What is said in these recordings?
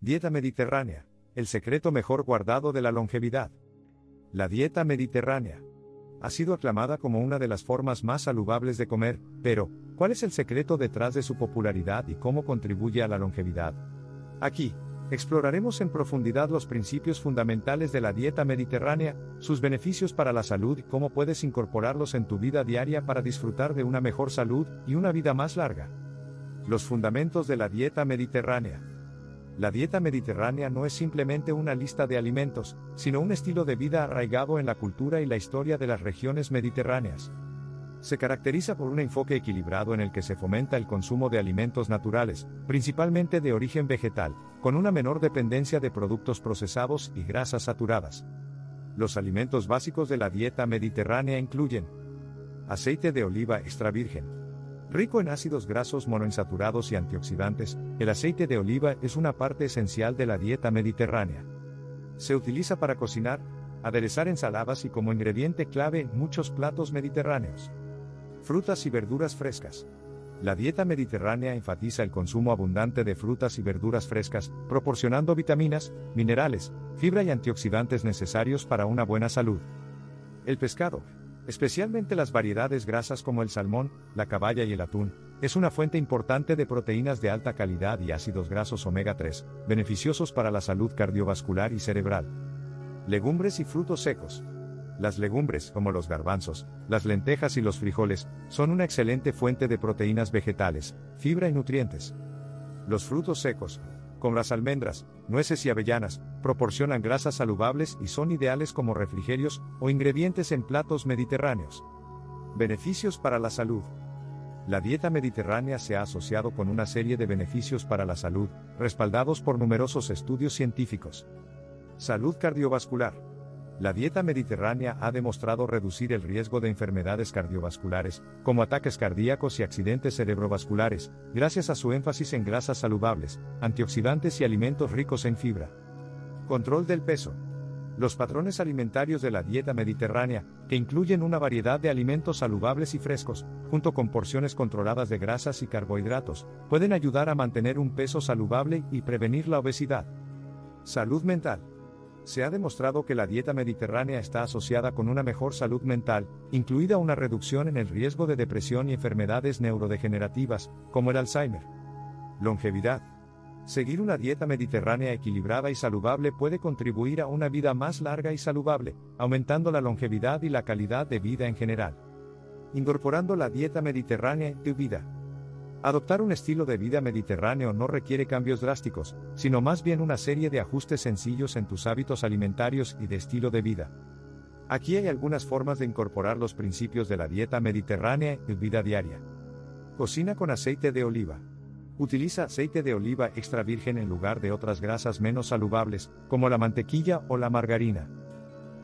Dieta mediterránea, el secreto mejor guardado de la longevidad. La dieta mediterránea ha sido aclamada como una de las formas más saludables de comer, pero, ¿cuál es el secreto detrás de su popularidad y cómo contribuye a la longevidad? Aquí, exploraremos en profundidad los principios fundamentales de la dieta mediterránea, sus beneficios para la salud y cómo puedes incorporarlos en tu vida diaria para disfrutar de una mejor salud y una vida más larga. Los fundamentos de la dieta mediterránea. La dieta mediterránea no es simplemente una lista de alimentos, sino un estilo de vida arraigado en la cultura y la historia de las regiones mediterráneas. Se caracteriza por un enfoque equilibrado en el que se fomenta el consumo de alimentos naturales, principalmente de origen vegetal, con una menor dependencia de productos procesados y grasas saturadas. Los alimentos básicos de la dieta mediterránea incluyen aceite de oliva extra virgen, Rico en ácidos grasos monoinsaturados y antioxidantes, el aceite de oliva es una parte esencial de la dieta mediterránea. Se utiliza para cocinar, aderezar ensaladas y como ingrediente clave en muchos platos mediterráneos. Frutas y verduras frescas. La dieta mediterránea enfatiza el consumo abundante de frutas y verduras frescas, proporcionando vitaminas, minerales, fibra y antioxidantes necesarios para una buena salud. El pescado, especialmente las variedades grasas como el salmón, la caballa y el atún, es una fuente importante de proteínas de alta calidad y ácidos grasos omega 3, beneficiosos para la salud cardiovascular y cerebral. Legumbres y frutos secos. Las legumbres, como los garbanzos, las lentejas y los frijoles, son una excelente fuente de proteínas vegetales, fibra y nutrientes. Los frutos secos, como las almendras, nueces y avellanas, proporcionan grasas saludables y son ideales como refrigerios o ingredientes en platos mediterráneos. Beneficios para la salud. La dieta mediterránea se ha asociado con una serie de beneficios para la salud, respaldados por numerosos estudios científicos. Salud cardiovascular. La dieta mediterránea ha demostrado reducir el riesgo de enfermedades cardiovasculares, como ataques cardíacos y accidentes cerebrovasculares, gracias a su énfasis en grasas saludables, antioxidantes y alimentos ricos en fibra. Control del peso. Los patrones alimentarios de la dieta mediterránea, que incluyen una variedad de alimentos saludables y frescos, junto con porciones controladas de grasas y carbohidratos, pueden ayudar a mantener un peso saludable y prevenir la obesidad. Salud mental se ha demostrado que la dieta mediterránea está asociada con una mejor salud mental, incluida una reducción en el riesgo de depresión y enfermedades neurodegenerativas, como el Alzheimer. Longevidad. Seguir una dieta mediterránea equilibrada y saludable puede contribuir a una vida más larga y saludable, aumentando la longevidad y la calidad de vida en general. Incorporando la dieta mediterránea en tu vida. Adoptar un estilo de vida mediterráneo no requiere cambios drásticos, sino más bien una serie de ajustes sencillos en tus hábitos alimentarios y de estilo de vida. Aquí hay algunas formas de incorporar los principios de la dieta mediterránea en tu vida diaria. Cocina con aceite de oliva. Utiliza aceite de oliva extra virgen en lugar de otras grasas menos saludables, como la mantequilla o la margarina.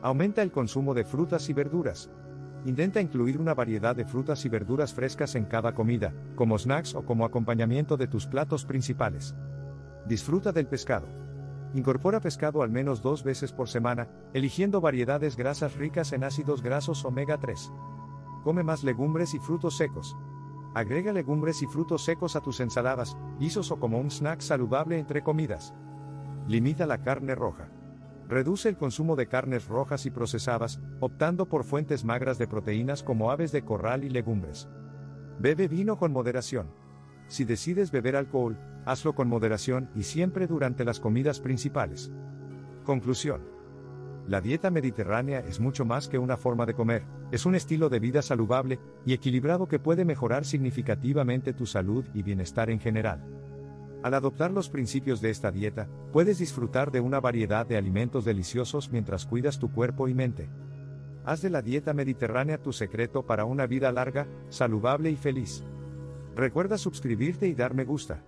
Aumenta el consumo de frutas y verduras, Intenta incluir una variedad de frutas y verduras frescas en cada comida, como snacks o como acompañamiento de tus platos principales. Disfruta del pescado. Incorpora pescado al menos dos veces por semana, eligiendo variedades grasas ricas en ácidos grasos omega 3. Come más legumbres y frutos secos. Agrega legumbres y frutos secos a tus ensaladas, guisos o como un snack saludable entre comidas. Limita la carne roja. Reduce el consumo de carnes rojas y procesadas, optando por fuentes magras de proteínas como aves de corral y legumbres. Bebe vino con moderación. Si decides beber alcohol, hazlo con moderación y siempre durante las comidas principales. Conclusión. La dieta mediterránea es mucho más que una forma de comer, es un estilo de vida saludable y equilibrado que puede mejorar significativamente tu salud y bienestar en general. Al adoptar los principios de esta dieta, puedes disfrutar de una variedad de alimentos deliciosos mientras cuidas tu cuerpo y mente. Haz de la dieta mediterránea tu secreto para una vida larga, saludable y feliz. Recuerda suscribirte y dar me gusta.